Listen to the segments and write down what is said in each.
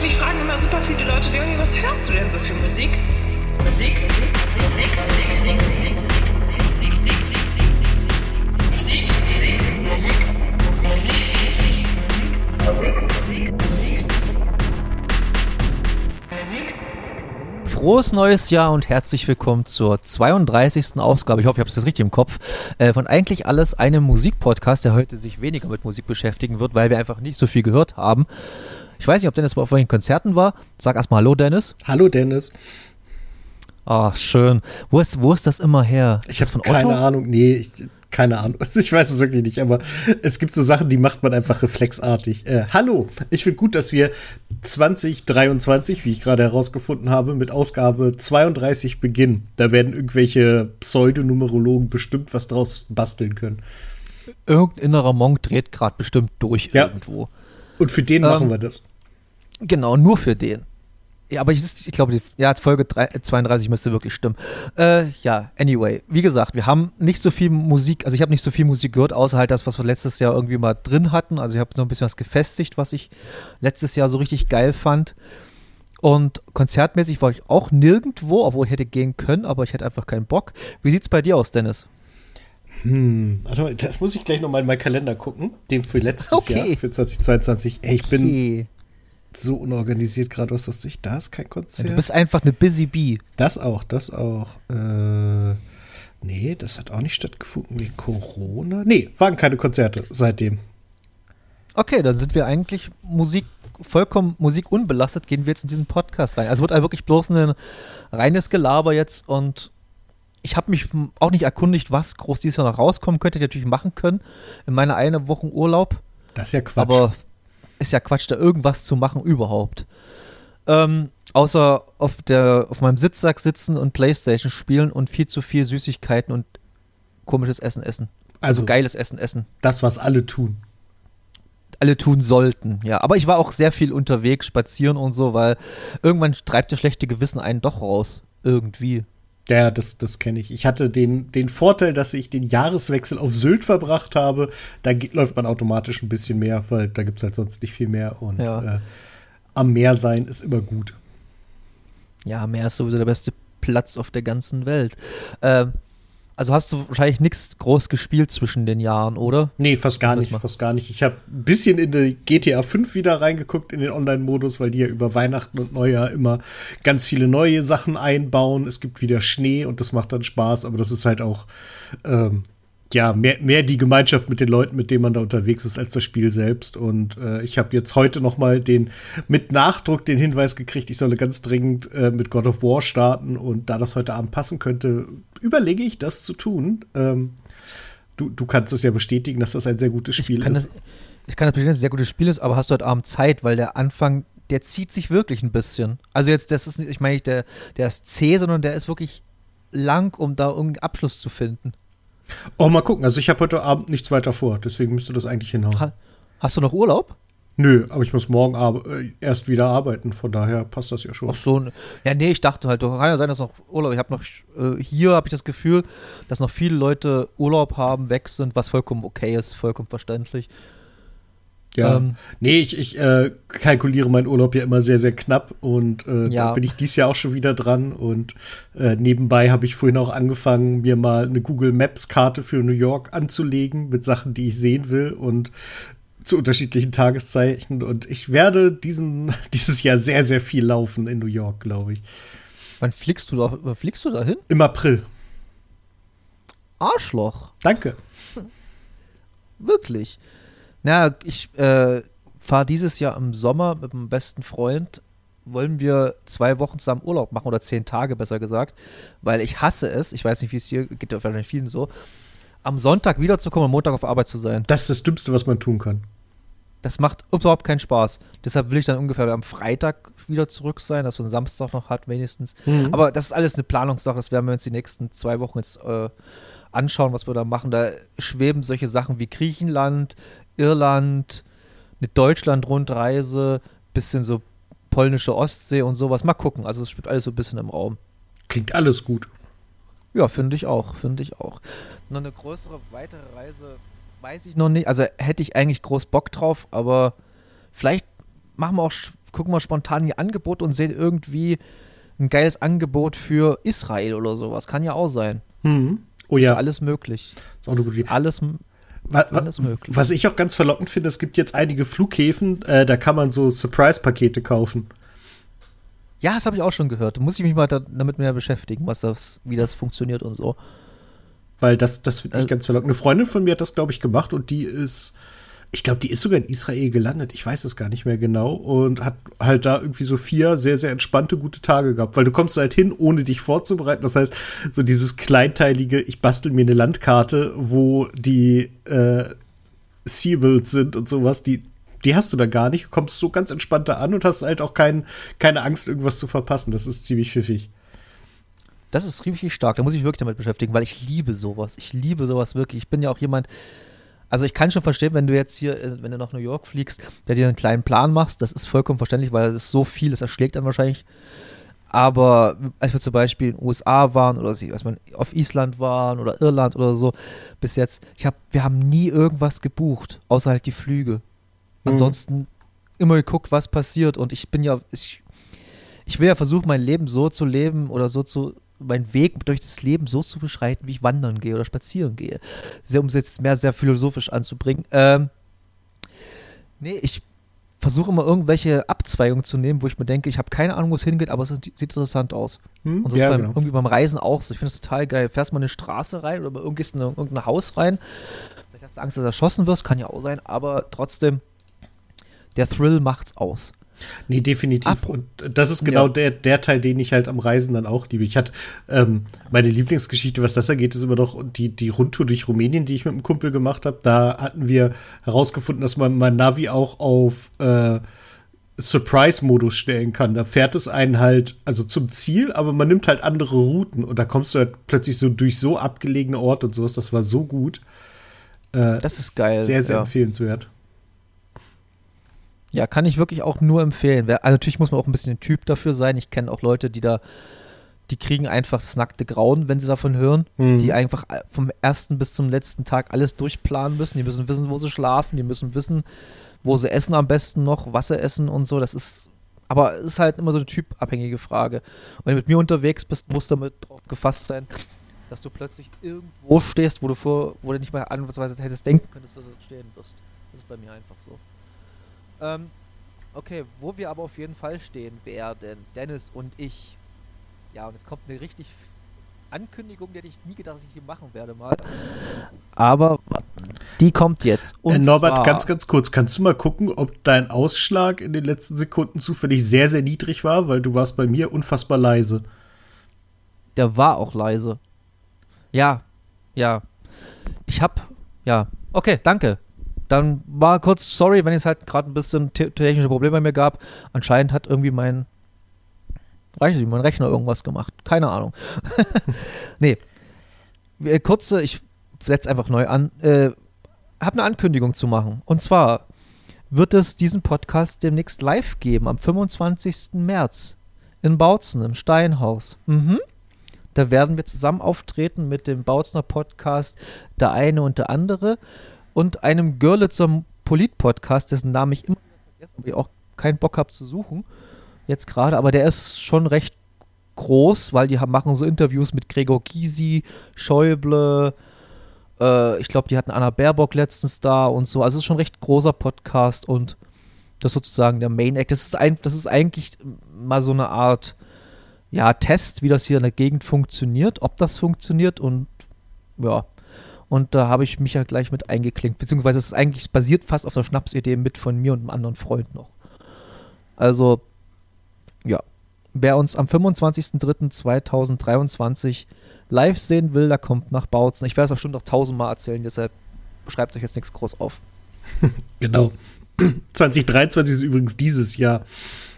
Mich fragen immer super viele Leute, Leonie, was hörst du denn so für Musik? Musik, Musik, Musik, Musik, Musik, Frohes neues Jahr und herzlich willkommen zur 32. Ausgabe. Ich hoffe, ich habe es jetzt richtig im Kopf. Äh, von eigentlich alles einem Musikpodcast, der heute sich weniger mit Musik beschäftigen wird, weil wir einfach nicht so viel gehört haben. Ich weiß nicht, ob Dennis auf welchen Konzerten war. Sag erstmal Hallo, Dennis. Hallo, Dennis. Ach, schön. Wo ist, wo ist das immer her? Ist ich habe keine Ahnung. Nee, ich, keine Ahnung. Ich weiß es wirklich nicht, aber es gibt so Sachen, die macht man einfach reflexartig. Äh, hallo, ich finde gut, dass wir 2023, wie ich gerade herausgefunden habe, mit Ausgabe 32 beginnen. Da werden irgendwelche Pseudonumerologen bestimmt was draus basteln können. Irgendein innerer Monk dreht gerade bestimmt durch ja. irgendwo. Und für den ähm, machen wir das. Genau, nur für den. Ja, aber ich, ich glaube, ja, Folge 3, 32 müsste wirklich stimmen. Äh, ja, anyway, wie gesagt, wir haben nicht so viel Musik, also ich habe nicht so viel Musik gehört, außer halt das, was wir letztes Jahr irgendwie mal drin hatten. Also ich habe so ein bisschen was gefestigt, was ich letztes Jahr so richtig geil fand. Und konzertmäßig war ich auch nirgendwo, obwohl ich hätte gehen können, aber ich hätte einfach keinen Bock. Wie sieht's bei dir aus, Dennis? Hm, warte das muss ich gleich nochmal in meinen Kalender gucken, den für letztes okay. Jahr, für 2022. Ey, ich okay. bin so unorganisiert gerade. Was hast du? Da ist kein Konzert. Ja, du bist einfach eine Busy Bee. Das auch, das auch. Äh, nee, das hat auch nicht stattgefunden wegen Corona. Nee, waren keine Konzerte seitdem. Okay, dann sind wir eigentlich Musik, vollkommen Musik unbelastet, gehen wir jetzt in diesen Podcast rein. Also wird halt wirklich bloß ein reines Gelaber jetzt und ich habe mich auch nicht erkundigt, was groß dieses Jahr noch rauskommen könnte. Ich natürlich machen können in meiner eine Woche Urlaub. Das ist ja Quatsch. Aber ist ja Quatsch, da irgendwas zu machen überhaupt. Ähm, außer auf, der, auf meinem Sitzsack sitzen und Playstation spielen und viel zu viel Süßigkeiten und komisches Essen essen. Also, also geiles Essen essen. Das, was alle tun. Alle tun sollten, ja. Aber ich war auch sehr viel unterwegs, spazieren und so, weil irgendwann treibt das schlechte Gewissen einen doch raus. Irgendwie. Ja, das, das kenne ich. Ich hatte den, den Vorteil, dass ich den Jahreswechsel auf Sylt verbracht habe. Da geht, läuft man automatisch ein bisschen mehr, weil da gibt es halt sonst nicht viel mehr. Und ja. äh, am Meer sein ist immer gut. Ja, Meer ist sowieso der beste Platz auf der ganzen Welt. Ähm, also hast du wahrscheinlich nichts groß gespielt zwischen den Jahren, oder? Nee, fast gar nicht, fast gar nicht. Ich habe ein bisschen in die GTA 5 wieder reingeguckt in den Online-Modus, weil die ja über Weihnachten und Neujahr immer ganz viele neue Sachen einbauen. Es gibt wieder Schnee und das macht dann Spaß, aber das ist halt auch ähm, ja, mehr, mehr die Gemeinschaft mit den Leuten, mit denen man da unterwegs ist, als das Spiel selbst. Und äh, ich habe jetzt heute noch mal den mit Nachdruck den Hinweis gekriegt, ich solle ganz dringend äh, mit God of War starten. Und da das heute Abend passen könnte, überlege ich, das zu tun. Ähm, du, du kannst es ja bestätigen, dass das ein sehr gutes Spiel ist. Das, ich kann das bestätigen, dass es ein sehr gutes Spiel ist, aber hast du heute Abend Zeit, weil der Anfang, der zieht sich wirklich ein bisschen. Also jetzt, das ist nicht, ich meine nicht, der, der ist zäh, sondern der ist wirklich lang, um da irgendeinen Abschluss zu finden. Oh, mal gucken. Also ich habe heute Abend nichts weiter vor, deswegen müsste das eigentlich hinhauen. Ha hast du noch Urlaub? Nö, aber ich muss morgen äh, erst wieder arbeiten, von daher passt das ja schon. Ach so, ja, nee, ich dachte halt, kann ja sein, dass noch Urlaub, ich habe noch, äh, hier habe ich das Gefühl, dass noch viele Leute Urlaub haben, weg sind, was vollkommen okay ist, vollkommen verständlich. Ja. Ähm, nee, ich, ich äh, kalkuliere meinen Urlaub ja immer sehr, sehr knapp und äh, ja. da bin ich dieses Jahr auch schon wieder dran. Und äh, nebenbei habe ich vorhin auch angefangen, mir mal eine Google Maps-Karte für New York anzulegen mit Sachen, die ich sehen will und zu unterschiedlichen Tageszeiten. Und ich werde diesen, dieses Jahr sehr, sehr viel laufen in New York, glaube ich. Wann fliegst du da, wann fliegst du da hin? Im April. Arschloch. Danke. Wirklich. Na, ich äh, fahre dieses Jahr im Sommer mit meinem besten Freund. Wollen wir zwei Wochen zusammen Urlaub machen oder zehn Tage besser gesagt, weil ich hasse es. Ich weiß nicht, wie es hier geht, ja wahrscheinlich vielen so. Am Sonntag wiederzukommen und Montag auf Arbeit zu sein. Das ist das Dümmste, was man tun kann. Das macht überhaupt keinen Spaß. Deshalb will ich dann ungefähr am Freitag wieder zurück sein, dass man Samstag noch hat, wenigstens. Mhm. Aber das ist alles eine Planungssache. Das werden wir uns die nächsten zwei Wochen jetzt äh, anschauen, was wir da machen. Da schweben solche Sachen wie Griechenland, Irland, eine Deutschland-Rundreise, bisschen so polnische Ostsee und sowas. Mal gucken. Also es spielt alles so ein bisschen im Raum. Klingt alles gut. Ja, finde ich auch, finde ich auch. Noch eine größere, weitere Reise weiß ich noch nicht. Also hätte ich eigentlich groß Bock drauf, aber vielleicht machen wir auch gucken mal spontan die Angebote und sehen irgendwie ein geiles Angebot für Israel oder sowas. Kann ja auch sein. Mhm. Oh Ist ja, alles möglich. ist Ist alles, Wa- wa- alles möglich. Was ich auch ganz verlockend finde, es gibt jetzt einige Flughäfen, äh, da kann man so Surprise-Pakete kaufen. ja, das habe ich auch schon gehört. Da muss ich mich mal da, damit mehr beschäftigen, was das, wie das funktioniert und so. Weil das, das finde ich Also- ganz verlockend. Eine Freundin von mir hat das, glaube ich, gemacht und die ist, ich glaube, die ist sogar in Israel gelandet. Ich weiß es gar nicht mehr genau. Und hat halt da irgendwie so vier sehr, sehr entspannte, gute Tage gehabt. Weil du kommst halt hin, ohne dich vorzubereiten. Das heißt, so dieses kleinteilige, ich bastel mir eine Landkarte, wo die äh, Seabilds sind und sowas, die, die hast du da gar nicht. Du kommst so ganz entspannt da an und hast halt auch kein, keine Angst, irgendwas zu verpassen. Das ist ziemlich pfiffig. Das ist richtig stark. Da muss ich mich wirklich damit beschäftigen, weil ich liebe sowas. Ich liebe sowas wirklich. Ich bin ja auch jemand. Also ich kann schon verstehen, wenn du jetzt hier, äh, wenn du nach New York fliegst, der dir einen kleinen Plan machst, das ist vollkommen verständlich, weil es ist so viel, es erschlägt dann wahrscheinlich. Aber als wir zum Beispiel in den USA waren oder als wir auf Island waren oder Irland oder so, bis jetzt, ich hab, wir haben nie irgendwas gebucht, außer halt die Flüge. Mhm. Ansonsten immer geguckt, was passiert. Und ich bin ja, ich, ich will ja versuchen, mein Leben so zu leben oder so zu, meinen Weg durch das Leben so zu beschreiten, wie ich wandern gehe oder spazieren gehe. Sehr, um es jetzt mehr sehr philosophisch anzubringen. Ähm, nee, ich versuche immer irgendwelche Abzweigungen zu nehmen, wo ich mir denke, ich habe keine Ahnung, wo es hingeht, aber es sieht interessant aus. Hm? Und das Ja, ist beim, genau. irgendwie beim Reisen auch so. Ich finde das total geil. Fährst mal eine Straße rein oder mal irgend- in irgendein Haus rein. Vielleicht hast du Angst, dass du erschossen wirst, kann ja auch sein, aber trotzdem, der Thrill macht's aus. Nee, definitiv. Ab- und das ist genau Ja. der, der Teil, den ich halt am Reisen dann auch liebe. Ich hatte ähm, meine Lieblingsgeschichte, was das angeht, ist immer noch die, die Rundtour durch Rumänien, die ich mit einem Kumpel gemacht habe. Da hatten wir herausgefunden, dass man mein Navi auch auf äh, Surprise-Modus stellen kann. Da fährt es einen halt, also zum Ziel, aber man nimmt halt andere Routen und da kommst du halt plötzlich so durch so abgelegene Orte und sowas. Das war so gut. Äh, Das ist geil. sehr, sehr ja. empfehlenswert. Ja, kann ich wirklich auch nur empfehlen. Also natürlich muss man auch ein bisschen ein Typ dafür sein. Ich kenne auch Leute, die da, die kriegen einfach das nackte Grauen, wenn sie davon hören. Mhm. Die einfach äh, vom ersten bis zum letzten Tag alles durchplanen müssen. Die müssen wissen, wo sie schlafen. Die müssen wissen, wo sie essen am besten noch, was sie essen und so. Das ist, aber es ist halt immer so eine typabhängige Frage. Und wenn du mit mir unterwegs bist, musst du damit drauf gefasst sein, dass du plötzlich irgendwo stehst, wo du vor, wo du nicht mal ansatzweise hättest denken können, dass du dort stehen wirst. Das ist bei mir einfach so. Ähm, okay, wo wir aber auf jeden Fall stehen werden, Dennis und ich. Ja, und es kommt eine richtig Ankündigung, die hätte ich nie gedacht, dass ich hier machen werde mal. Aber die kommt jetzt. Und äh, Norbert, ganz, ganz kurz, kannst du mal gucken, ob dein Ausschlag in den letzten Sekunden zufällig sehr, sehr niedrig war, weil du warst bei mir unfassbar leise. Der war auch leise. Ja, ja. Ich hab, ja. Okay, danke. Dann war kurz, sorry, wenn es halt gerade ein bisschen te technische Probleme bei mir gab. Anscheinend hat irgendwie mein, weiß ich mein Rechner irgendwas gemacht. Keine Ahnung. nee. Äh, Kurze, ich setze einfach neu an. Äh, hab eine Ankündigung zu machen. Und zwar wird es diesen Podcast demnächst live geben, am 25. März in Bautzen im Steinhaus. Mhm. Da werden wir zusammen auftreten mit dem Bautzner Podcast Der eine und der andere und einem Görlitzer Polit-Podcast, dessen Namen ich immer vergesse, aber ich auch keinen Bock habe zu suchen. Jetzt gerade, aber der ist schon recht groß, weil die haben, machen so Interviews mit Gregor Gysi, Schäuble, äh, ich glaube, die hatten Anna Baerbock letztens da und so. Also es ist schon ein recht großer Podcast und das ist sozusagen der Main Act. Das ist, ein, das ist eigentlich mal so eine Art ja, Test, wie das hier in der Gegend funktioniert, ob das funktioniert und ja. Und da habe ich mich ja gleich mit eingeklinkt, beziehungsweise es ist eigentlich basiert fast auf der Schnapsidee mit von mir und einem anderen Freund noch. Also, ja. Wer uns am 25.03.2023 live sehen will, der kommt nach Bautzen. Ich werde es auch schon noch tausendmal erzählen, deshalb schreibt euch jetzt nichts groß auf. Genau. 2023 ist übrigens dieses Jahr.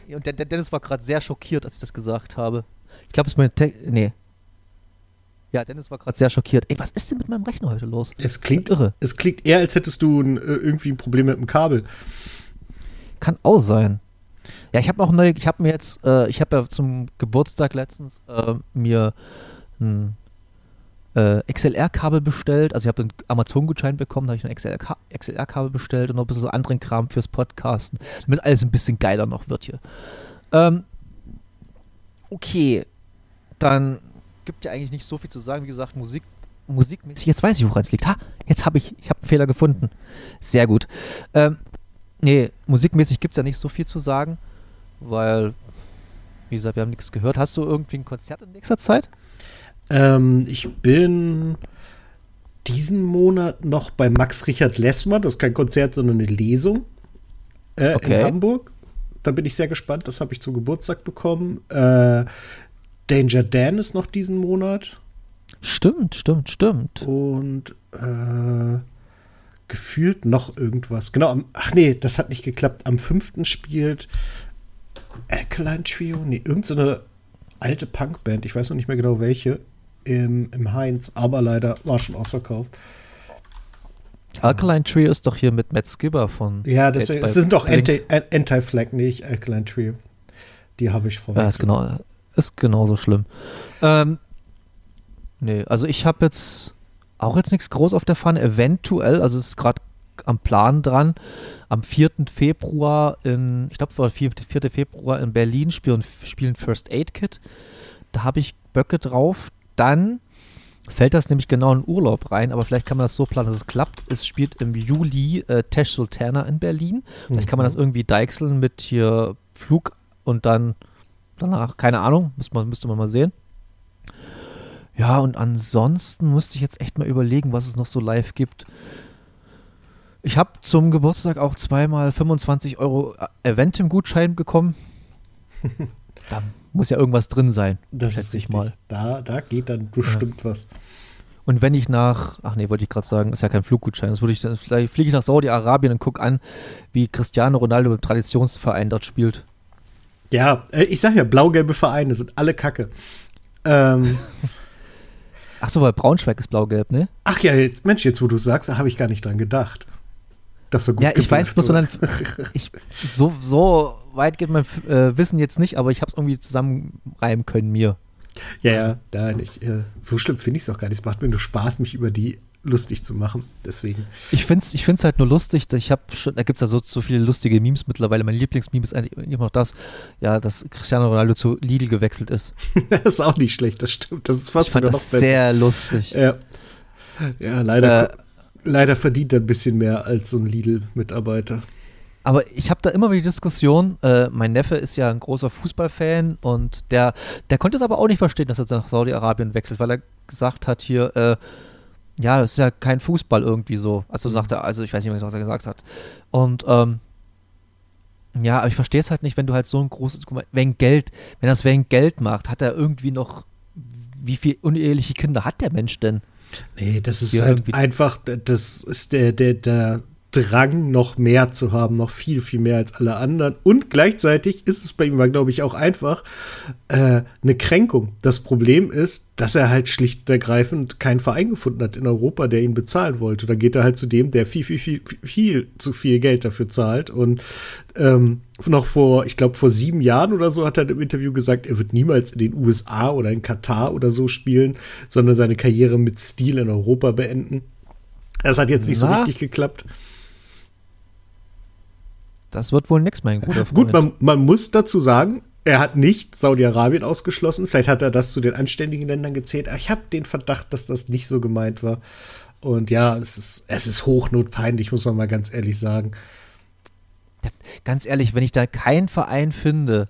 Und der, der Dennis war gerade sehr schockiert, als ich das gesagt habe. Ich glaube, es ist meine Te Nee. Ja, Dennis war gerade sehr schockiert. Ey, was ist denn mit meinem Rechner heute los? Es klingt, Irre. es klingt eher, als hättest du ein, äh, irgendwie ein Problem mit dem Kabel. Kann auch sein. Ja, ich habe auch neu, ich habe mir jetzt, äh, ich habe ja zum Geburtstag letztens äh, mir ein äh, XLR-Kabel bestellt. Also ich habe einen Amazon-Gutschein bekommen, da habe ich ein XLR-Kabel bestellt und noch ein bisschen so anderen Kram fürs Podcasten, damit alles ein bisschen geiler noch wird hier. Ähm, okay, dann gibt ja eigentlich nicht so viel zu sagen. Wie gesagt, Musik, musikmäßig. Jetzt weiß ich, woran es liegt. Ha, jetzt habe ich, ich habe einen Fehler gefunden. Sehr gut. Ähm, nee, musikmäßig gibt es ja nicht so viel zu sagen, weil, wie gesagt, wir haben nichts gehört. Hast du irgendwie ein Konzert in nächster Zeit? Ähm, ich bin diesen Monat noch bei Max Richard Lessmann. Das ist kein Konzert, sondern eine Lesung äh, Okay. in Hamburg. Da bin ich sehr gespannt. Das habe ich zum Geburtstag bekommen. Äh, Danger Dan ist noch diesen Monat. Stimmt, stimmt, stimmt. Und äh, gefühlt noch irgendwas. Genau, am, ach nee, das hat nicht geklappt. Am 5. spielt Alkaline Trio. Nee, irgendeine so eine alte Punkband. Ich weiß noch nicht mehr genau welche. Im, im Heinz, aber leider war schon ausverkauft. Alkaline Trio ist doch hier mit Matt Skibber von. Ja, das, es sind doch Blink- Anti- An- Anti-Flag, nicht Alkaline Trio. Die habe ich vor. Ja, ist genau, ist genauso schlimm. Ähm, nee, also ich habe jetzt auch jetzt nichts groß auf der Pfanne. Eventuell, also es ist gerade am Plan dran, am 4. Februar in, ich glaube, es war 4. 4. Februar in Berlin spielen, spielen First Aid Kit. Da habe ich Böcke drauf. Dann fällt das nämlich genau in Urlaub rein, aber vielleicht kann man das so planen, dass es klappt. Es spielt im Juli äh, Tesh Sultana in Berlin. Vielleicht kann man das irgendwie deichseln mit hier Flug und dann danach, keine Ahnung, müsste man, müsste man mal sehen. Ja, und ansonsten müsste ich jetzt echt mal überlegen, was es noch so live gibt. Ich habe zum Geburtstag auch zweimal 25 Euro Eventim-Gutschein bekommen. da muss ja irgendwas drin sein, Das schätze ich mal. Da, da geht dann bestimmt was. Und wenn ich nach, ach nee, wollte ich gerade sagen, ist ja kein Fluggutschein, das würde ich dann, vielleicht fliege ich nach Saudi-Arabien und gucke an, wie Cristiano Ronaldo im Traditionsverein dort spielt. Ja, äh, ich sag ja, blau-gelbe Vereine sind alle Kacke. Ähm, Ach so, weil Braunschweig ist blau-gelb, ne? ach ja, jetzt, Mensch, jetzt wo du sagst, da habe ich gar nicht dran gedacht. Das so gut Ja, ich weiß geblufft bloß, sondern ich, so, so weit geht mein äh, Wissen jetzt nicht, aber ich habe es irgendwie zusammenreimen können mir. Ja, ja, nein, ich, äh, so schlimm finde ich es auch gar nicht. Es macht mir nur Spaß, mich über die lustig zu machen. Deswegen. Ich finde es ich find's halt nur lustig, ich habe schon, da gibt es ja so, so viele lustige Memes mittlerweile. Mein Lieblingsmeme ist eigentlich immer noch das, ja, dass Cristiano Ronaldo zu Lidl gewechselt ist. das ist auch nicht schlecht, das stimmt. Das ist fast Ich fand sogar das noch besser. sehr lustig. Ja, ja leider, Äh, leider verdient er ein bisschen mehr als so ein Lidl-Mitarbeiter. Aber ich habe da immer wieder die Diskussion, äh, mein Neffe ist ja ein großer Fußballfan und der, der konnte es aber auch nicht verstehen, dass er nach Saudi-Arabien wechselt, weil er gesagt hat hier, äh, ja, das ist ja kein Fußball irgendwie so. Also sagt er, also ich weiß nicht mehr, was er gesagt hat. Und ähm, ja, aber ich verstehe es halt nicht, wenn du halt so ein großes, guck mal, wegen Geld, wenn er es wegen Geld macht, hat er irgendwie noch, wie viele uneheliche Kinder hat der Mensch denn? Nee, das ist Ja, halt einfach, das ist der, der, der Drang, noch mehr zu haben, noch viel, viel mehr als alle anderen. Und gleichzeitig ist es bei ihm, glaube ich, auch einfach äh, eine Kränkung. Das Problem ist, dass er halt schlicht und ergreifend keinen Verein gefunden hat in Europa, der ihn bezahlen wollte. Da geht er halt zu dem, der viel, viel, viel, viel, zu viel Geld dafür zahlt. Und ähm, noch vor, ich glaube, vor sieben Jahren oder so hat er im Interview gesagt, er wird niemals in den USA oder in Katar oder so spielen, sondern seine Karriere mit Stil in Europa beenden. Das hat jetzt nicht so Na? richtig geklappt. Das wird wohl nix, mein guter Freund. Gut, man, man muss dazu sagen, er hat nicht Saudi-Arabien ausgeschlossen. Vielleicht hat er das zu den anständigen Ländern gezählt. Aber ich habe den Verdacht, dass das nicht so gemeint war. Und ja, es ist, es ist hochnotpeinlich, muss man mal ganz ehrlich sagen. ganz ehrlich, wenn ich da keinen Verein finde,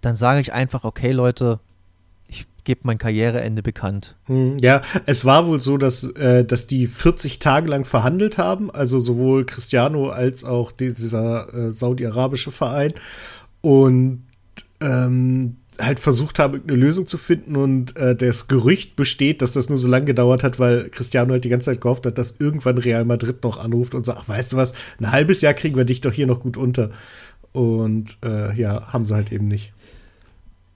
dann sage ich einfach, okay, Leute, gebe mein Karriereende bekannt. Hm, Ja, es war wohl so, dass, äh, dass die 40 Tage lang verhandelt haben, also sowohl Cristiano als auch dieser äh, saudi-arabische Verein und ähm, halt versucht haben, irgendeine Lösung zu finden und äh, das Gerücht besteht, dass das nur so lange gedauert hat, weil Cristiano halt die ganze Zeit gehofft hat, dass irgendwann Real Madrid noch anruft und sagt, ach, weißt du was, ein halbes Jahr kriegen wir dich doch hier noch gut unter. Und äh, ja, haben sie halt eben nicht.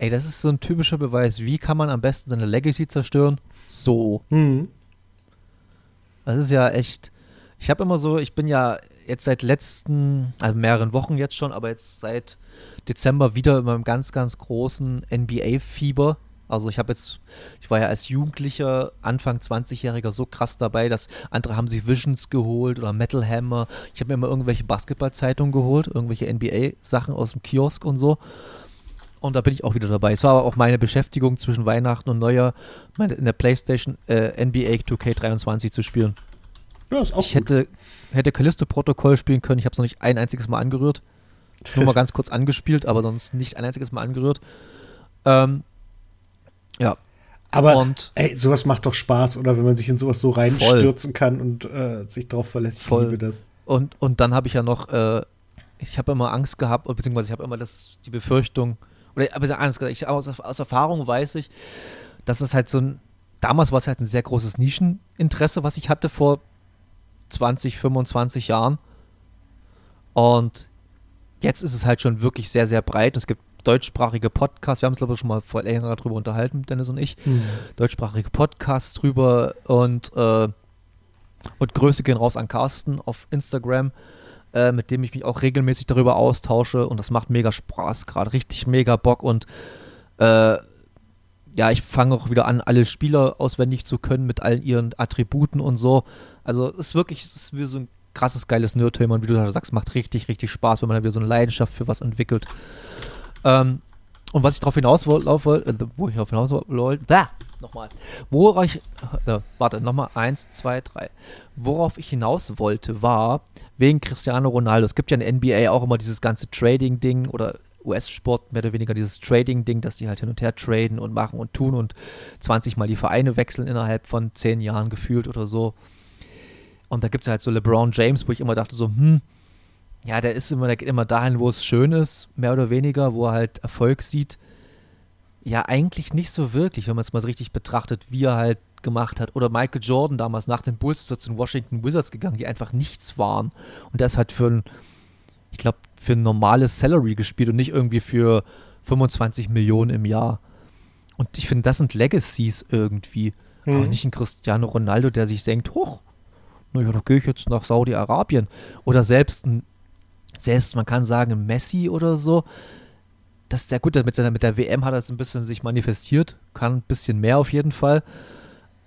Ey, das ist so ein typischer Beweis. Wie kann man am besten seine Legacy zerstören? So. Hm. Das ist ja echt. Ich habe immer so, ich bin ja jetzt seit letzten, also mehreren Wochen jetzt schon, aber jetzt seit Dezember wieder in meinem ganz, ganz großen NBA-Fieber. Also ich habe jetzt, ich war ja als Jugendlicher, Anfang 20-Jähriger so krass dabei, dass andere haben sich Visions geholt oder Metal Hammer. Ich habe mir immer irgendwelche Basketballzeitungen geholt, irgendwelche NBA-Sachen aus dem Kiosk und so. Und da bin ich auch wieder dabei. Es war aber auch meine Beschäftigung zwischen Weihnachten und Neujahr, meine, in der Playstation äh, NBA 2K23 zu spielen. Ja, ist auch ich hätte, hätte Callisto-Protokoll spielen können. Ich habe es noch nicht ein einziges Mal angerührt. Nur mal ganz kurz angespielt, aber sonst nicht ein einziges Mal angerührt. Ähm, ja. Aber und ey, sowas macht doch Spaß, oder wenn man sich in sowas so reinstürzen kann und äh, sich darauf verlässt. Ich Voll. liebe das. Und, und dann habe ich ja noch, äh, ich habe immer Angst gehabt, beziehungsweise ich habe immer das, die Befürchtung, oder aber Angst gehabt, ich, aus, aus Erfahrung weiß ich, dass es halt so ein, damals war es halt ein sehr großes Nischeninteresse, was ich hatte vor 20, 25 Jahren. Und jetzt ist es halt schon wirklich sehr, sehr breit. Es gibt deutschsprachige Podcasts, wir haben uns glaube ich schon mal vor länger darüber unterhalten, Dennis und ich. Hm. Deutschsprachige Podcasts drüber und, äh, und Grüße gehen raus an Carsten auf Instagram, äh, mit dem ich mich auch regelmäßig darüber austausche und das macht mega Spaß, gerade richtig mega Bock und äh, ja, ich fange auch wieder an, alle Spieler auswendig zu können mit allen ihren Attributen und so. Also es ist wirklich, es ist wie so ein krasses, geiles Nerd-Thema und wie du da sagst, macht richtig, richtig Spaß, wenn man da wieder so eine Leidenschaft für was entwickelt. Ähm, und was ich darauf hinaus wollte, äh, wo ich darauf hinaus wollte, da, nochmal, worauf ich, äh, warte, nochmal, eins, zwei, drei. Worauf ich hinaus wollte, war, wegen Cristiano Ronaldo, es gibt ja in NBA auch immer dieses ganze Trading-Ding oder US-Sport mehr oder weniger dieses Trading-Ding, dass die halt hin und her traden und machen und tun und 20 Mal die Vereine wechseln innerhalb von 10 Jahren gefühlt oder so. Und da gibt es halt so LeBron James, wo ich immer dachte so, hm, ja, der ist immer, der geht immer dahin, wo es schön ist, mehr oder weniger, wo er halt Erfolg sieht. Ja, eigentlich nicht so wirklich, wenn man es mal so richtig betrachtet, wie er halt gemacht hat. Oder Michael Jordan damals nach den Bulls ist er zu den Washington Wizards gegangen, die einfach nichts waren. Und der ist halt für ein, ich glaube, für ein normales Salary gespielt und nicht irgendwie für 25 Millionen im Jahr. Und ich finde, das sind Legacies irgendwie. Mhm. Aber nicht ein Cristiano Ronaldo, der sich denkt, hoch, na ja, da gehe ich jetzt nach Saudi-Arabien. Oder selbst ein, selbst, man kann sagen, ein Messi oder so. Das der gut, mit, seiner, mit der WM hat er es ein bisschen sich manifestiert, kann ein bisschen mehr auf jeden Fall.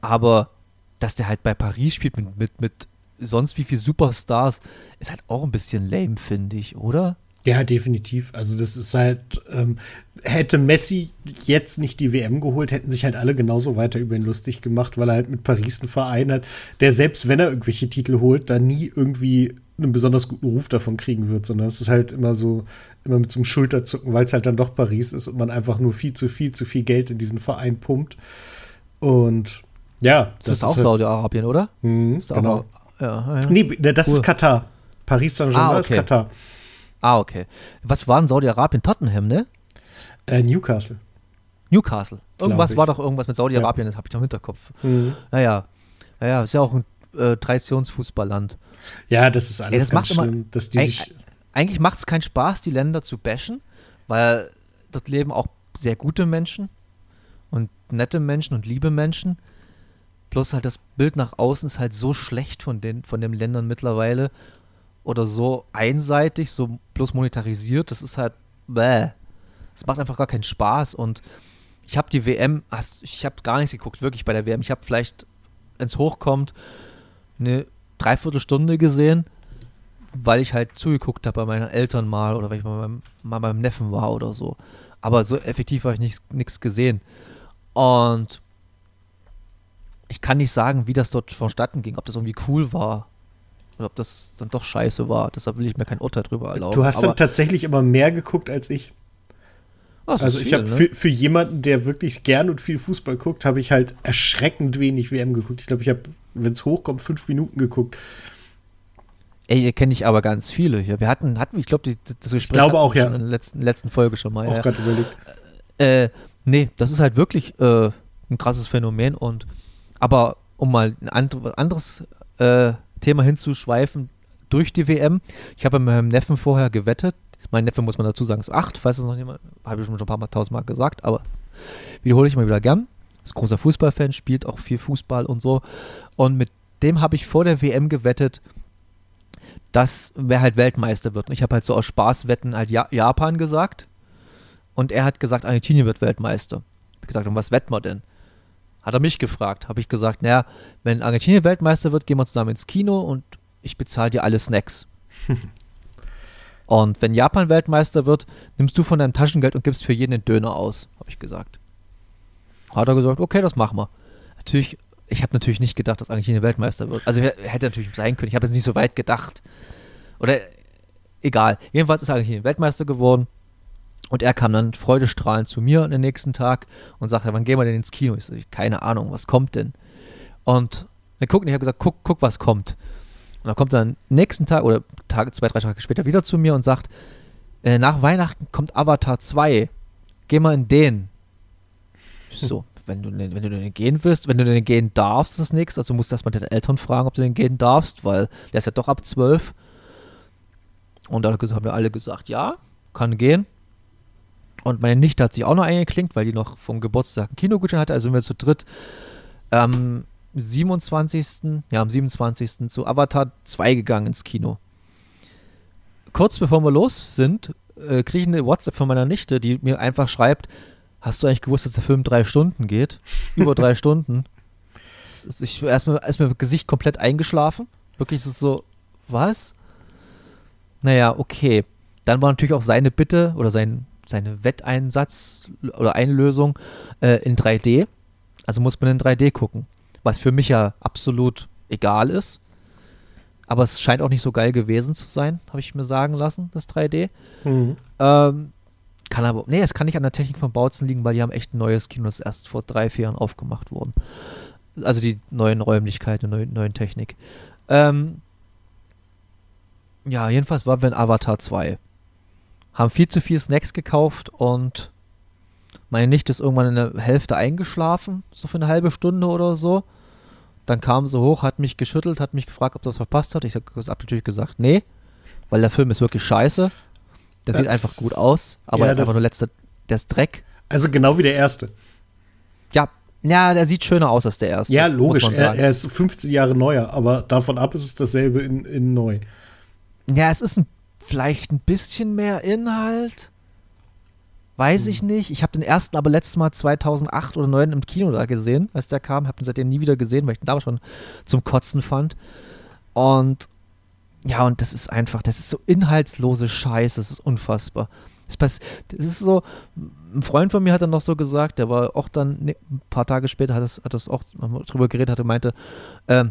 Aber dass der halt bei Paris spielt mit, mit, mit sonst wie viel Superstars, ist halt auch ein bisschen lame, finde ich, oder? Ja, definitiv. Also das ist halt, ähm, hätte Messi jetzt nicht die WM geholt, hätten sich halt alle genauso weiter über ihn lustig gemacht, weil er halt mit Paris einen Verein hat, der selbst wenn er irgendwelche Titel holt, da nie irgendwie einen besonders guten Ruf davon kriegen wird, sondern es ist halt immer so, immer mit so einem Schulterzucken, weil es halt dann doch Paris ist und man einfach nur viel zu viel, zu viel Geld in diesen Verein pumpt. Und ja, das, ist auch halt, Saudi-Arabien, oder? Mh, Ist genau. auch, ja, ja. Nee, das Cool. ist Katar. Paris Saint-Germain Ah, ist okay. Katar. Ah, okay. Was war in Saudi-Arabien? Tottenham, ne? Äh, Newcastle. Newcastle. Irgendwas war doch irgendwas mit Saudi-Arabien, das habe ich noch im Hinterkopf. Mhm. Naja, naja, ist ja auch ein äh, Traditionsfußballland. Ja, das ist alles das ganz macht immer- schlimm, dass die Eig sich eigentlich macht es keinen Spaß, die Länder zu bashen, weil dort leben auch sehr gute Menschen und nette Menschen und liebe Menschen. Bloß halt das Bild nach außen ist halt so schlecht von den, von den Ländern mittlerweile oder so einseitig, so bloß monetarisiert. Das ist halt, bäh. Es macht einfach gar keinen Spaß und ich habe die WM, ich habe gar nichts geguckt, wirklich bei der WM. Ich habe vielleicht, wenn es hochkommt, eine Dreiviertelstunde gesehen, weil ich halt zugeguckt habe bei meinen Eltern mal oder weil ich mal beim, mal beim Neffen war oder so. Aber so effektiv habe ich nichts gesehen. Und ich kann nicht sagen, wie das dort vonstatten ging, ob das irgendwie cool war oder ob das dann doch scheiße war. Deshalb will ich mir kein Urteil drüber erlauben. Du hast Aber- dann tatsächlich immer mehr geguckt als ich. Das Also ich habe ne? für, für jemanden, der wirklich gern und viel Fußball guckt, habe ich halt erschreckend wenig WM geguckt. Ich glaube, ich habe, wenn es hochkommt, fünf Minuten geguckt. Ey, hier kenne ich aber ganz viele hier. Wir hatten, hatten ich glaube, das Gespräch glaube hatten wir auch, ja. schon in der letzten, letzten Folge schon mal. Auch ja. gerade überlegt. Äh, nee, das ist halt wirklich äh, ein krasses Phänomen und aber um mal ein and anderes äh, Thema hinzuschweifen, durch die WM, ich habe mit meinem Neffen vorher gewettet, mein Neffe muss man dazu sagen, ist acht, falls das noch jemand, habe ich schon ein paar Mal tausendmal gesagt, aber wiederhole ich mal wieder gern, ist großer Fußballfan, spielt auch viel Fußball und so und mit dem habe ich vor der WM gewettet, dass wer halt Weltmeister wird. Und ich habe halt so aus Spaßwetten halt ja Japan gesagt. Und er hat gesagt, Argentinien wird Weltmeister. ich gesagt, um was wetten wir denn? Hat er mich gefragt. Habe ich gesagt, naja, wenn Argentinien Weltmeister wird, gehen wir zusammen ins Kino und ich bezahle dir alle Snacks. und wenn Japan Weltmeister wird, nimmst du von deinem Taschengeld und gibst für jeden einen Döner aus, habe ich gesagt. Hat er gesagt, okay, das machen wir. Natürlich, ich habe natürlich nicht gedacht, dass Argentinien Weltmeister wird. Also hätte natürlich sein können. Ich habe jetzt nicht so weit gedacht. Oder egal. Jedenfalls ist Argentinien Weltmeister geworden. Und er kam dann freudestrahlend zu mir den nächsten Tag und sagte, wann gehen wir denn ins Kino? Ich so, keine Ahnung, was kommt denn? Und wir gucken, ich habe gesagt, guck, guck, was kommt. Und dann kommt er am nächsten Tag oder Tage, zwei, drei Tage später wieder zu mir und sagt, äh, nach Weihnachten kommt Avatar 2. Geh mal in den. So, wenn du, wenn du den gehen willst, wenn du den gehen darfst, das nichts. Also musst du erstmal deine Eltern fragen, ob du den gehen darfst, weil der ist ja doch ab 12. Und dann haben wir alle gesagt, ja, kann gehen. Und meine Nichte hat sich auch noch eingeklinkt, weil die noch vom Geburtstag einen Kinogutschein hatte. Also sind wir zu dritt am 27. Ja, am 27. zu Avatar 2 gegangen ins Kino. Kurz bevor wir los sind, äh, kriege ich eine WhatsApp von meiner Nichte, die mir einfach schreibt, hast du eigentlich gewusst, dass der Film drei Stunden geht? Über drei Stunden. Ich erstmal erst mit Gesicht komplett eingeschlafen. Wirklich ist es so, was? Naja, okay. Dann war natürlich auch seine Bitte oder sein seine Wetteinsatz oder Einlösung äh, in 3D. Also muss man in 3D gucken. Was für mich ja absolut egal ist. Aber es scheint auch nicht so geil gewesen zu sein, habe ich mir sagen lassen, das 3D. Mhm. Ähm, kann aber, nee, es kann nicht an der Technik von Bautzen liegen, weil die haben echt ein neues Kino, das erst vor drei, vier Jahren aufgemacht worden. Also die neuen Räumlichkeiten, neuen, neuen Technik. Ähm, ja, jedenfalls waren wir in Avatar 2 haben viel zu viel Snacks gekauft und meine Nichte ist irgendwann in der Hälfte eingeschlafen, so für eine halbe Stunde oder so. Dann kam sie hoch, hat mich geschüttelt, hat mich gefragt, ob das verpasst hat. Ich habe natürlich gesagt, nee, weil der Film ist wirklich scheiße. Der das sieht einfach gut aus, aber ja, ist einfach nur letzter, der ist Dreck. Also genau wie der erste. Ja, ja, der sieht schöner aus als der erste. Ja, logisch. Er, er, ist 15 Jahre neuer, aber davon ab ist es dasselbe in, in neu. Ja, es ist ein vielleicht ein bisschen mehr Inhalt. Weiß hm. ich nicht. Ich habe den ersten aber letztes Mal 2008 oder 2009 im Kino da gesehen, als der kam. Habe ihn seitdem nie wieder gesehen, weil ich den damals schon zum Kotzen fand. Und ja, und das ist einfach, das ist so inhaltslose Scheiße. Das ist unfassbar. Das, ist so, ein Freund von mir hat dann noch so gesagt, der war auch dann ne, ein paar Tage später, hat das, hat das auch drüber geredet, hatte, meinte, äh,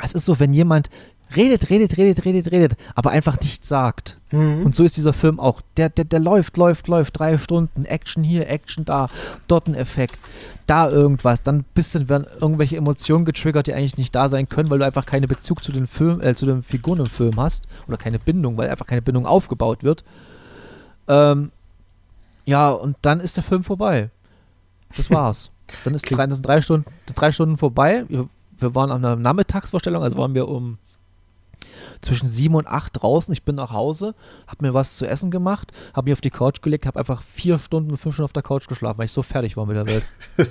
es ist so, wenn jemand redet, redet, redet, redet, redet, aber einfach nichts sagt. Mhm. Und so ist dieser Film auch. Der, der, der läuft, läuft, läuft, drei Stunden, Action hier, Action da, dort ein Effekt, da irgendwas. Dann bisschen werden irgendwelche Emotionen getriggert, die eigentlich nicht da sein können, weil du einfach keinen Bezug zu den Film, äh, zu den Figuren im Film hast. Oder keine Bindung, weil einfach keine Bindung aufgebaut wird. Ähm, ja, und dann ist der Film vorbei. Das war's. Dann ist drei, sind drei Stunden, drei Stunden vorbei. Wir, wir waren an einer Nachmittagsvorstellung, also waren wir um zwischen sieben und acht draußen. Ich bin nach Hause, habe mir was zu essen gemacht, habe mich auf die Couch gelegt, habe einfach vier Stunden, fünf Stunden auf der Couch geschlafen, weil ich so fertig war mit der Welt.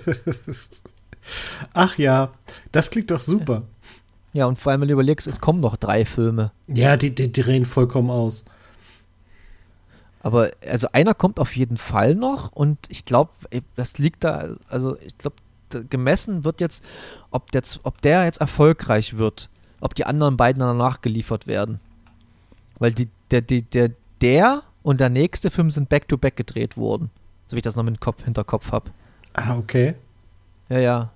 Ach ja, das klingt doch super. Ja, und vor allem, wenn du überlegst, es kommen noch drei Filme. Ja, die, die drehen vollkommen aus. Aber also einer kommt auf jeden Fall noch und ich glaube, das liegt da, also ich glaube, gemessen wird jetzt, ob der, ob der jetzt erfolgreich wird ob die anderen beiden danach geliefert werden. Weil die, der, der, der, der und der nächste Film sind back-to-back -back gedreht worden. So wie ich das noch im Kopf, Hinterkopf habe. Ah, okay. Ja, ja.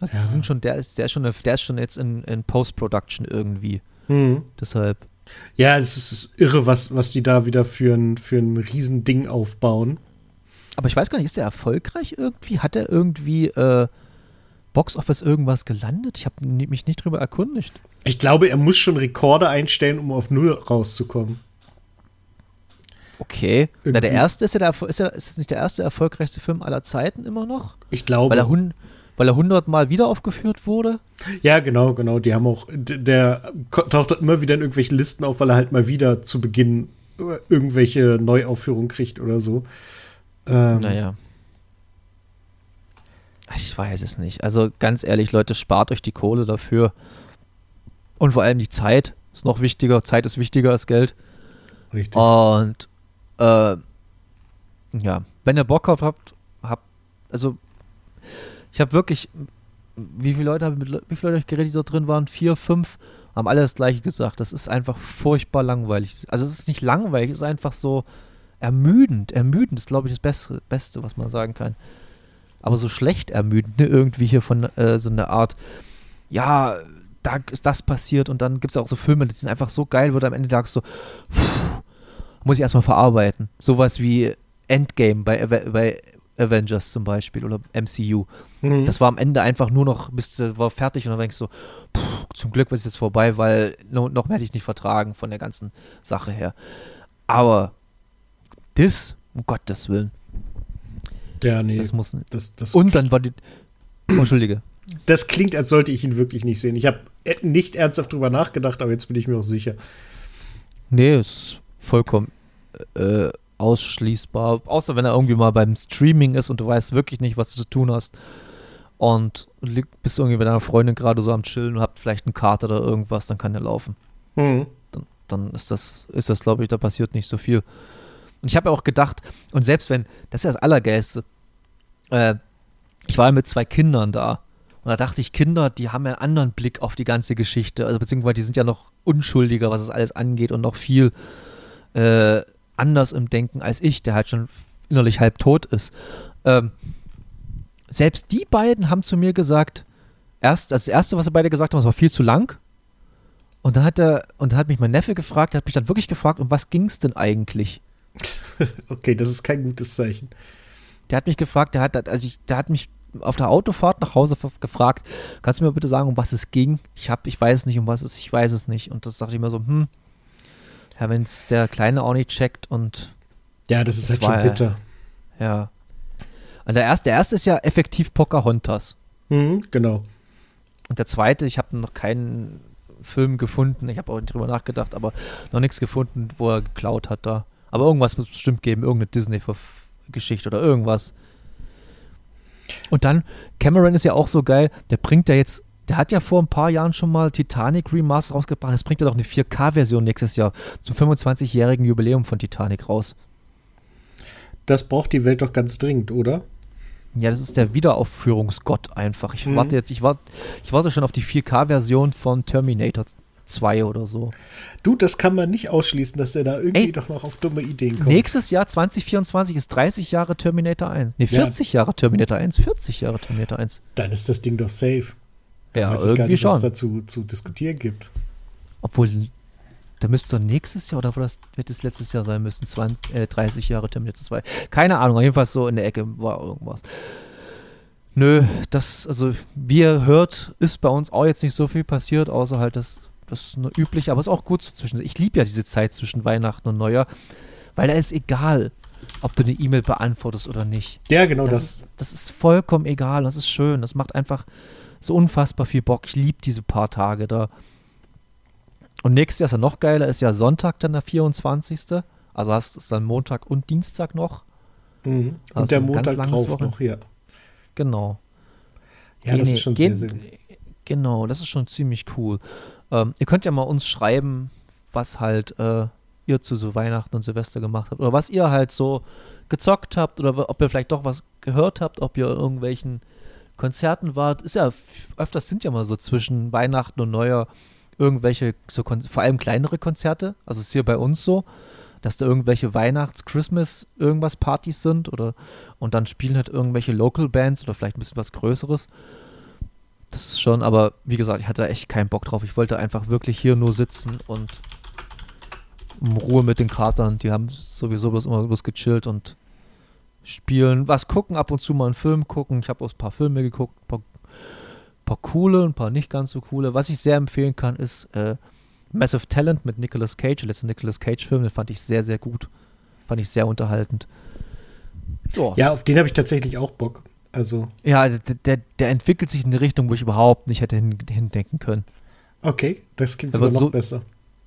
Also ja. sind schon, der ist, der ist schon, der ist schon jetzt in, in Post-Production irgendwie. Mhm. Deshalb. Ja, es ist irre, was, was die da wieder für ein, für ein Riesending aufbauen. Aber ich weiß gar nicht, ist der erfolgreich irgendwie? Hat er irgendwie äh, Boxoffice irgendwas gelandet? Ich habe mich nicht drüber erkundigt. Ich glaube, er muss schon Rekorde einstellen, um auf Null rauszukommen. Okay. Na, der erste ist ja der, ist ja ist das nicht der erste erfolgreichste Film aller Zeiten immer noch? Ich glaube. Weil er, hun, weil er 100 Mal wieder aufgeführt wurde? Ja, genau, genau. Die haben auch, der taucht immer wieder in irgendwelchen Listen auf, weil er halt mal wieder zu Beginn irgendwelche Neuaufführungen kriegt oder so. Ähm, naja. Ich weiß es nicht. Also ganz ehrlich, Leute, spart euch die Kohle dafür. Und vor allem die Zeit ist noch wichtiger. Zeit ist wichtiger als Geld. Richtig. Und äh, ja, wenn ihr Bock drauf habt, habt also ich habe wirklich, wie viele Leute haben, wie viele Leute geredet, die dort drin waren? Vier, fünf, haben alle das Gleiche gesagt. Das ist einfach furchtbar langweilig. Also es ist nicht langweilig, es ist einfach so ermüdend. Ermüdend ist, glaube ich, das Beste, Beste, was man sagen kann. Aber so schlecht ermüdend, ne? irgendwie hier von äh, so einer Art, ja, da ist das passiert und dann gibt es auch so Filme, die sind einfach so geil, wird am Ende sagst so, pff, muss ich erstmal verarbeiten. Sowas wie Endgame bei, bei Avengers zum Beispiel oder MCU. Mhm. Das war am Ende einfach nur noch, bis war fertig und dann denkst du, pff, zum Glück ist es jetzt vorbei, weil noch, noch mehr hätte ich nicht vertragen von der ganzen Sache her. Aber das, um Gottes Willen. Ja, nee. Das muss das, das Und dann war die. Oh, Entschuldige. Das klingt, als sollte ich ihn wirklich nicht sehen. Ich habe nicht ernsthaft drüber nachgedacht, aber jetzt bin ich mir auch sicher. Nee, ist vollkommen äh, ausschließbar. Außer wenn er irgendwie mal beim Streaming ist und du weißt wirklich nicht, was du zu tun hast. Und bist irgendwie mit deiner Freundin gerade so am Chillen und habt vielleicht eine Karte oder irgendwas, dann kann der laufen. Mhm. Dann, dann ist das, ist das, glaube ich, da passiert nicht so viel. Und ich habe auch gedacht, und selbst wenn, das ist ja das Allergeilste, äh, ich war ja mit zwei Kindern da. Und da dachte ich, Kinder, die haben ja einen anderen Blick auf die ganze Geschichte. Also beziehungsweise die sind ja noch unschuldiger, was es alles angeht und noch viel äh, anders im Denken als ich, der halt schon innerlich halb tot ist. Ähm, selbst die beiden haben zu mir gesagt, erst das erste, was sie beide gesagt haben, es war viel zu lang. Und dann hat er, und dann hat mich mein Neffe gefragt, der hat mich dann wirklich gefragt, um was ging es denn eigentlich? okay, das ist kein gutes Zeichen. Der hat mich gefragt, der hat, also ich, der hat mich auf der Autofahrt nach Hause gefragt, kannst du mir bitte sagen, um was es ging? Ich hab, ich weiß nicht, um was es, ist, ich weiß es nicht. Und das dachte ich mir so, hm, ja, wenn es der Kleine auch nicht checkt und. Ja, das ist das halt schon bitter. Ja. Und der erste, der erste ist ja effektiv Pocahontas. Mhm, genau. Und der zweite, ich habe noch keinen Film gefunden, ich habe auch nicht drüber nachgedacht, aber noch nichts gefunden, wo er geklaut hat da. Aber irgendwas muss es bestimmt geben, irgendeine Disney-Geschichte oder irgendwas. Und dann, Cameron ist ja auch so geil, der bringt ja jetzt, der hat ja vor ein paar Jahren schon mal Titanic Remaster rausgebracht, das bringt er doch eine 4K-Version nächstes Jahr zum 25-jährigen Jubiläum von Titanic raus. Das braucht die Welt doch ganz dringend, oder? Ja, das ist der Wiederaufführungsgott einfach. Ich mhm. warte jetzt, ich warte, ich warte schon auf die 4K-Version von Terminator 2 oder so. Du, das kann man nicht ausschließen, dass der da irgendwie Ey, doch noch auf dumme Ideen kommt. Nächstes Jahr 2024 ist 30 Jahre Terminator 1. Ne, 40 ja. Jahre Terminator 1, 40 Jahre Terminator 1. Dann ist das Ding doch safe. Ja, Weiß irgendwie nicht, schon. Was es dazu zu diskutieren gibt. Obwohl, da müsste nächstes Jahr oder das wird es letztes Jahr sein müssen, 20, äh, 30 Jahre Terminator 2. Keine Ahnung, jedenfalls so in der Ecke war irgendwas. Nö, das, also wie ihr hört, ist bei uns auch jetzt nicht so viel passiert, außer halt das das ist nur üblich, aber es ist auch gut so zwischen. Ich liebe ja diese Zeit zwischen Weihnachten und Neujahr, weil da ist egal, ob du eine E-Mail beantwortest oder nicht. Ja, genau das. Das ist, das ist vollkommen egal. Das ist schön. Das macht einfach so unfassbar viel Bock. Ich liebe diese paar Tage da. Und nächstes Jahr ist ja noch geiler, ist ja Sonntag dann der 24. Also hast du dann Montag und Dienstag noch. Mhm. Und also der Montag drauf Wochen. noch, ja. Genau. Ja, Gene, das ist schon sehr, sehr Genau, das ist schon ziemlich cool. Ähm, ihr könnt ja mal uns schreiben, was halt äh, ihr zu so Weihnachten und Silvester gemacht habt oder was ihr halt so gezockt habt oder ob ihr vielleicht doch was gehört habt, ob ihr irgendwelchen Konzerten wart. Ist ja öfters sind ja mal so zwischen Weihnachten und Neujahr irgendwelche so vor allem kleinere Konzerte. Also ist hier bei uns so, dass da irgendwelche Weihnachts-, Christmas irgendwas Partys sind oder und dann spielen halt irgendwelche Local Bands oder vielleicht ein bisschen was Größeres das ist schon, aber wie gesagt, ich hatte echt keinen Bock drauf. Ich wollte einfach wirklich hier nur sitzen und in Ruhe mit den Katern. Die haben sowieso bloß immer bloß gechillt und spielen, was gucken, ab und zu mal einen Film gucken. Ich habe auch ein paar Filme geguckt, ein paar, paar, coole, ein paar nicht ganz so coole. Was ich sehr empfehlen kann, ist äh, Massive Talent mit Nicolas Cage, der letzte Nicolas Cage-Film, den fand ich sehr, sehr gut. Fand ich sehr unterhaltend. Oh. Ja, auf den habe ich tatsächlich auch Bock. Also. Ja, der, der, der, entwickelt sich in eine Richtung, wo ich überhaupt nicht hätte hin, hindenken können. Okay, das klingt sogar noch so, besser.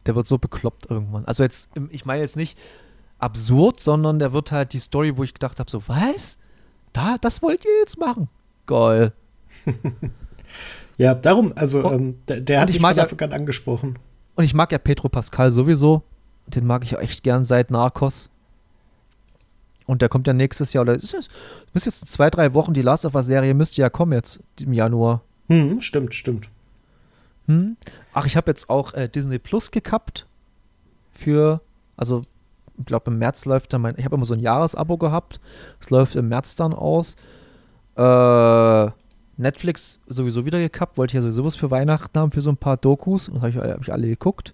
Der wird so bekloppt irgendwann. Also jetzt, ich meine jetzt nicht absurd, sondern der wird halt die Story, wo ich gedacht habe, so, was? Da, das wollt ihr jetzt machen? Geil. ja, darum, also oh, ähm, der, der hat mich von Anfang an angesprochen. Und ich mag ja Petro Pascal sowieso. Den mag ich echt gern seit Narcos. Und der kommt ja nächstes Jahr, oder ist es, bis jetzt zwei, drei Wochen, die Last of Us-Serie müsste ja kommen jetzt im Januar. Hm, stimmt, stimmt. Hm? Ach, ich habe jetzt auch äh, Disney Plus gekappt für, also ich glaube im März läuft dann mein, ich habe immer so ein Jahresabo gehabt, es läuft im März dann aus. Äh, Netflix sowieso wieder gekappt, wollte ich ja sowieso was für Weihnachten haben, für so ein paar Dokus, und habe ich, hab ich alle geguckt.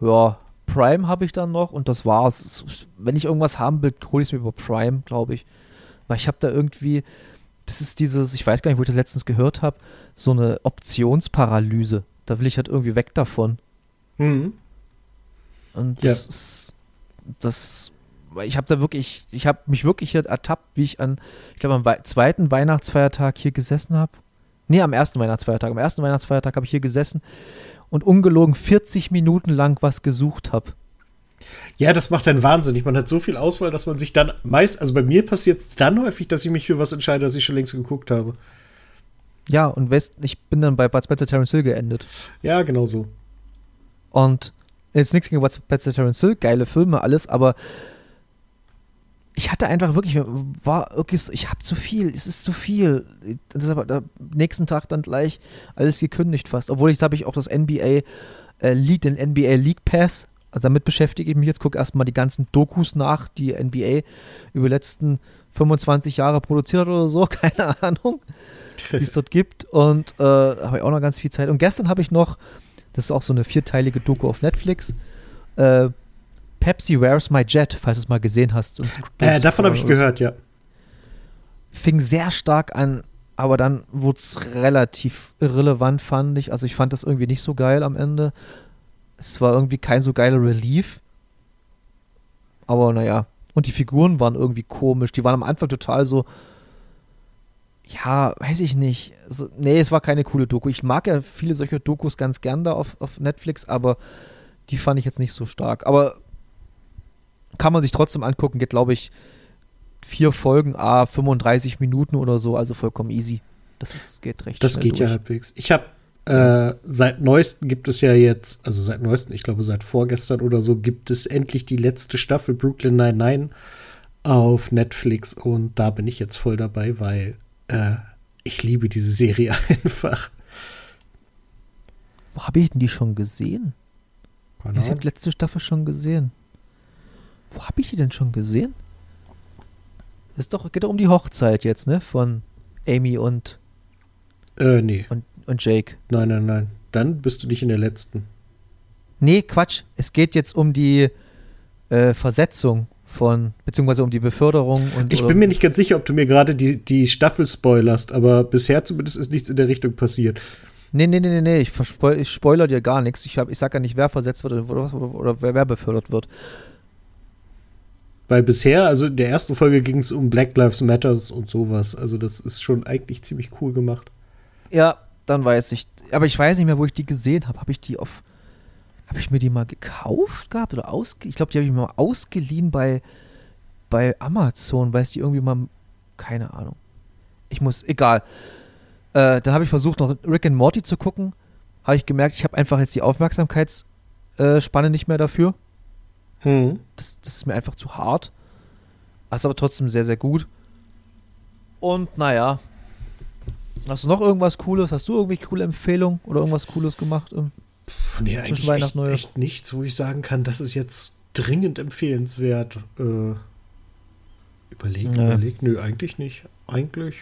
Ja, Prime habe ich dann noch und das war's. Wenn ich irgendwas haben will, hole ich es mir über Prime, glaube ich. Weil ich habe da irgendwie, das ist dieses, ich weiß gar nicht, wo ich das letztens gehört habe, so eine Optionsparalyse. Da will ich halt irgendwie weg davon. Mhm. Und das ja. ist, das, ich habe da wirklich, ich habe mich wirklich ertappt, wie ich an, ich glaube, am zweiten Weihnachtsfeiertag hier gesessen habe. Nee, am ersten Weihnachtsfeiertag. Am ersten Weihnachtsfeiertag habe ich hier gesessen und ungelogen 40 Minuten lang was gesucht habe. Ja, das macht dann wahnsinnig. Man hat so viel Auswahl, dass man sich dann meist, also bei mir passiert es dann häufig, dass ich mich für was entscheide, das ich schon längst geguckt habe. Ja, und weißt, ich bin dann bei Bud Spencer Terence Hill geendet. Ja, genau so. Und jetzt nichts gegen Bud Spencer Terence Hill, geile Filme, alles, aber ich hatte einfach wirklich, war wirklich, so, ich habe zu viel, es ist zu viel. Das ist aber am nächsten Tag dann gleich alles gekündigt fast. Obwohl ich habe ich auch das NBA äh, League, den NBA League Pass. Also damit beschäftige ich mich jetzt, gucke erstmal die ganzen Dokus nach, die NBA über die letzten 25 Jahre produziert hat oder so, keine Ahnung, die es dort gibt. Und äh, habe ich auch noch ganz viel Zeit. Und gestern habe ich noch, das ist auch so eine vierteilige Doku auf Netflix, äh, Pepsi Where's My Jet, falls du es mal gesehen hast. Äh, davon habe ich gehört, ja. Fing sehr stark an, aber dann wurde es relativ irrelevant, fand ich. Also ich fand das irgendwie nicht so geil am Ende. Es war irgendwie kein so geiler Relief. Aber naja. Und die Figuren waren irgendwie komisch. Die waren am Anfang total so. Ja, weiß ich nicht. Also, nee, es war keine coole Doku. Ich mag ja viele solcher Dokus ganz gern da auf, auf Netflix, aber die fand ich jetzt nicht so stark. Aber kann man sich trotzdem angucken, geht, glaube ich, vier Folgen, a 35 Minuten oder so, also vollkommen easy. Das ist, geht recht Das geht durch. ja halbwegs. Ich habe äh, seit neuestem gibt es ja jetzt, also seit neuestem, ich glaube seit vorgestern oder so, gibt es endlich die letzte Staffel Brooklyn 99 auf Netflix und da bin ich jetzt voll dabei, weil äh, ich liebe diese Serie einfach. Wo habe ich denn die schon gesehen? Keine ich habe die letzte Staffel schon gesehen. Wo habe ich die denn schon gesehen? Das ist doch, geht doch um die Hochzeit jetzt, ne? Von Amy und. Äh, nee. Und, und Jake. Nein, nein, nein. Dann bist du nicht in der letzten. Nee, Quatsch. Es geht jetzt um die äh, Versetzung von, beziehungsweise um die Beförderung und. Ich bin mir nicht ganz sicher, ob du mir gerade die, die Staffel spoilerst, aber bisher zumindest ist nichts in der Richtung passiert. Nee, nee, nee, nee, nee. Ich, spoiler dir gar nichts. Ich, hab, ich sag ja nicht, wer versetzt wird oder, oder, oder wer, wer befördert wird. Weil bisher, also in der ersten Folge ging es um Black Lives Matters und sowas. Also das ist schon eigentlich ziemlich cool gemacht. Ja, dann weiß ich. Aber ich weiß nicht mehr, wo ich die gesehen habe. Habe ich die auf. Habe ich mir die mal gekauft gehabt oder ausge. Ich glaube, die habe ich mir mal ausgeliehen bei, bei Amazon, weil es die irgendwie mal. Keine Ahnung. Ich muss. Egal. Äh, dann habe ich versucht, noch Rick and Morty zu gucken. Habe ich gemerkt, ich habe einfach jetzt die Aufmerksamkeitsspanne nicht mehr dafür. Mhm. Das, das ist mir einfach zu hart. ist aber trotzdem sehr, sehr gut. Und naja. Hast du noch irgendwas Cooles? Hast du irgendwie coole Empfehlungen oder irgendwas Cooles gemacht? Im, nee, eigentlich echt, echt nichts, wo ich sagen kann, das ist jetzt dringend empfehlenswert. Äh, überlegt, nee. überlegt. Nö, eigentlich nicht. Eigentlich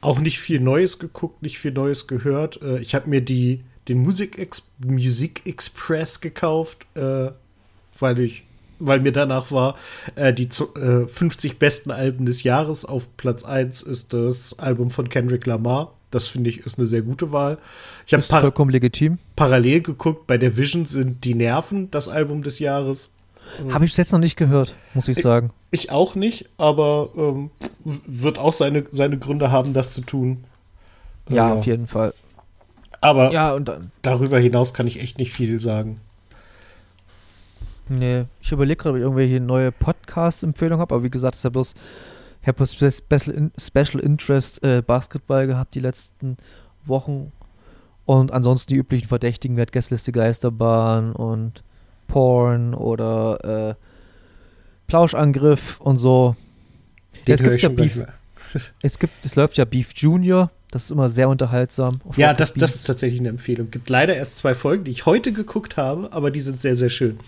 auch nicht viel Neues geguckt, nicht viel Neues gehört. Äh, ich habe mir die, den Musik, Ex Express gekauft. Äh, weil ich, weil mir danach war, äh, die äh, 50 besten Alben des Jahres. Auf Platz 1 ist das Album von Kendrick Lamar. Das finde ich ist eine sehr gute Wahl. Ich habe par vollkommen legitim. Parallel geguckt, bei der Vision sind Die Nerven das Album des Jahres. Habe ich bis jetzt noch nicht gehört, muss ich sagen. Ich, ich auch nicht, aber ähm, wird auch seine, seine Gründe haben, das zu tun. Ja, äh, auf jeden Fall. Aber ja, darüber hinaus kann ich echt nicht viel sagen. Nee, ich überlege gerade, ob ich irgendwelche neue Podcast-Empfehlungen habe, aber wie gesagt, ist ja bloß, ich habe Special, Special Interest äh, Basketball gehabt die letzten Wochen und ansonsten die üblichen Verdächtigen, wie Gästeliste Geisterbahn und Porn oder äh, Plauschangriff und so. Den es höre gibt ja Beef, es gibt, es läuft ja Beef Junior, das ist immer sehr unterhaltsam. Ja, das, das ist tatsächlich eine Empfehlung. Gibt leider erst zwei Folgen, die ich heute geguckt habe, aber die sind sehr, sehr schön.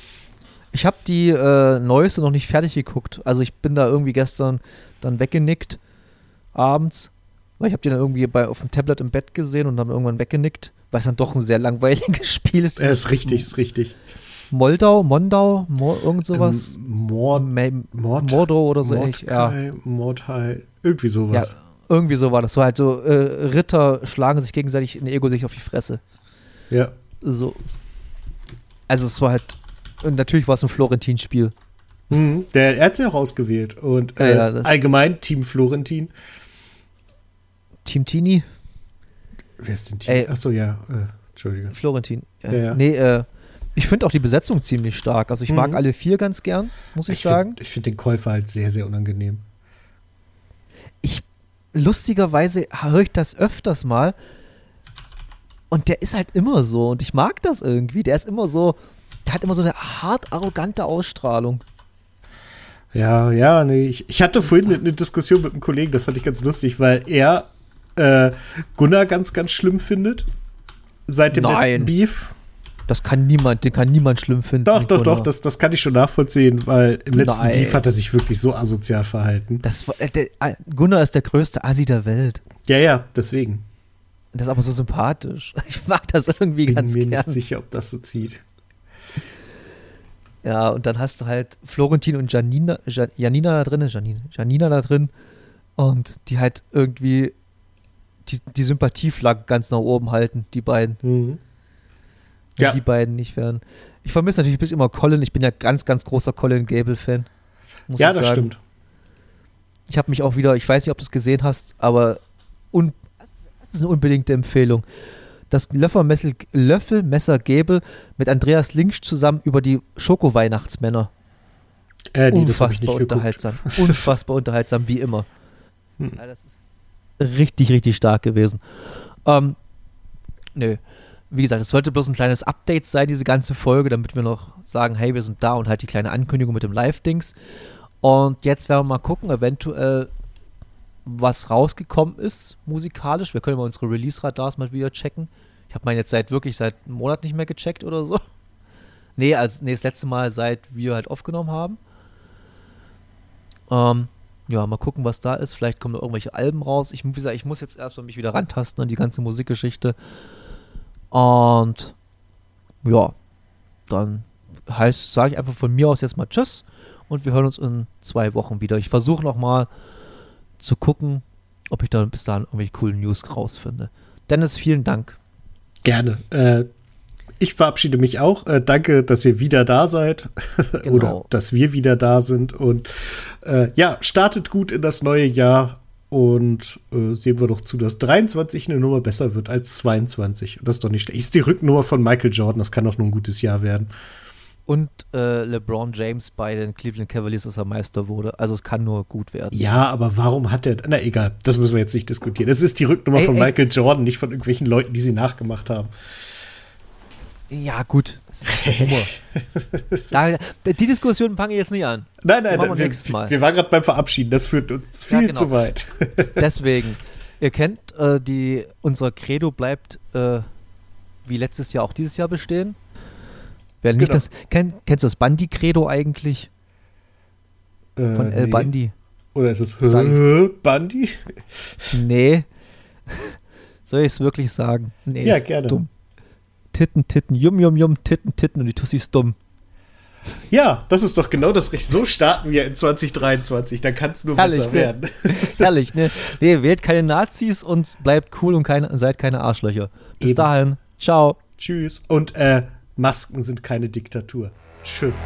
Ich habe die äh, neueste noch nicht fertig geguckt. Also ich bin da irgendwie gestern dann weggenickt abends, weil ich habe die dann irgendwie bei, auf dem Tablet im Bett gesehen und dann irgendwann weggenickt, weil es dann doch ein sehr langweiliges Spiel ist. Er ist richtig, ist richtig. Moldau, Mondau, Mo irgend sowas. Ähm, Mord, Mord, Mordor oder so ähnlich. Ja. Mordhai, irgendwie ja, sowas. irgendwie so war das. So halt so, äh, Ritter schlagen sich gegenseitig in Ego sich auf die Fresse. Ja. So. Also es war halt, und natürlich war es ein Florentin-Spiel. Mhm. Der, er hat sie auch ausgewählt. Und äh, ja, allgemein Team Florentin. Team Tini, Wer ist denn Team? Ey. Achso, ja. Äh, Entschuldige. Florentin. Ja. Ja, ja. Nee, äh, ich finde auch die Besetzung ziemlich stark. Also ich mag Mhm. alle vier ganz gern, muss ich, sagen. Find, ich finde den Käufer halt sehr, sehr unangenehm. ich lustigerweise höre ich das öfters mal und der ist halt immer so und ich mag das irgendwie. Der ist immer so, der hat immer so eine hart arrogante Ausstrahlung. Ja, ja, nee. Ich, ich hatte vorhin eine, eine Diskussion mit einem Kollegen, das fand ich ganz lustig, weil er äh, Gunnar ganz, ganz schlimm findet. Seit dem Nein. letzten Beef. Das kann niemand, den kann niemand schlimm finden. Doch, doch, Gunnar. doch, das, das kann ich schon nachvollziehen, weil im letzten Nein. Beef hat er sich wirklich so asozial verhalten. Das war, äh, der, äh, Gunnar ist der größte Assi der Welt. Ja, ja, deswegen. Das ist aber so sympathisch. Ich mag das irgendwie Bin ganz mir gern. nicht sicher, ob das so zieht. Ja, und dann hast du halt Florentin und Janina, Ja- Janina da drin, Janina, Janina da drin und die halt irgendwie die, die Sympathieflagge ganz nach oben halten, die beiden. Mhm. Wenn Ja. die beiden nicht wären. Ich vermisse natürlich bis immer Colin. Ich bin ja ganz, ganz großer Colin Gable-Fan. muss Ja, ich das sagen. stimmt. Ich habe mich auch wieder, ich weiß nicht, ob du es gesehen hast, aber un, das ist eine unbedingte Empfehlung. Das Löffelmesser, Löffelmesser Gable mit Andreas Linksch zusammen über die Schoko-Weihnachtsmänner. Äh, nee, Unfassbar unterhaltsam. Unfassbar unterhaltsam, wie immer. Hm. Ja, das ist richtig, richtig stark gewesen. Ähm, nö. Wie gesagt, es sollte bloß ein kleines Update sein, diese ganze Folge, damit wir noch sagen, hey, wir sind da und halt die kleine Ankündigung mit dem Live-Dings. Und jetzt werden wir mal gucken, eventuell, was rausgekommen ist, musikalisch. Wir können mal unsere Release-Radars mal wieder checken. Ich habe meinen jetzt seit wirklich seit einem Monat nicht mehr gecheckt oder so. Nee, also nee, das letzte Mal, seit wir halt aufgenommen haben. Ähm, ja, mal gucken, was da ist. Vielleicht kommen noch irgendwelche Alben raus. Ich, wie gesagt, ich muss jetzt erstmal mich wieder rantasten an die ganze Musikgeschichte. Und ja, dann heißt, sage ich einfach von mir aus jetzt mal Tschüss und wir hören uns in zwei Wochen wieder. Ich versuche noch mal zu gucken, ob ich dann bis dahin irgendwelche coolen News rausfinde. Dennis, vielen Dank. Gerne. Äh, ich verabschiede mich auch. Äh, danke, dass ihr wieder da seid. Genau. Oder dass wir wieder da sind. Und äh, ja, startet gut in das neue Jahr. Und äh, sehen wir doch zu, dass 23 eine Nummer besser wird als 22. Und das ist doch nicht schlecht. Ist die Rücknummer von Michael Jordan. Das kann doch nur ein gutes Jahr werden. Und äh, LeBron James bei den Cleveland Cavaliers, dass er Meister wurde. Also es kann nur gut werden. Ja, aber warum hat er. Na egal, das müssen wir jetzt nicht diskutieren. Es ist die Rücknummer Ey, von ey. Michael Jordan, nicht von irgendwelchen Leuten, die sie nachgemacht haben. Ja, gut. Das ist der Humor. da, die Diskussion fange ich jetzt nicht an. Nein, nein, wir wir, nächstes Mal. wir waren gerade beim Verabschieden. Das führt uns Ja, viel genau. zu weit. Deswegen, ihr kennt, äh, die, unser Credo bleibt äh, wie letztes Jahr auch dieses Jahr bestehen. Wer nicht Genau. das, kenn, kennst du das Bandi-Credo eigentlich? Von Äh, El nee. Bandi? Oder ist es? Bandi? Nee. Soll ich es wirklich sagen? Nee, Ja, ist gerne. dumm. Titten, Titten, Yum, Yum, Yum, Titten, Titten und die Tussi ist dumm. Ja, das ist doch genau das Recht. So starten wir in 2023. Dann kann es nur Herrlich, besser ne? werden. Herrlich, ne? Nee, wählt keine Nazis und bleibt cool und keine, seid keine Arschlöcher. Bis Eben. dahin. Ciao. Tschüss. Und äh, Masken sind keine Diktatur. Tschüss.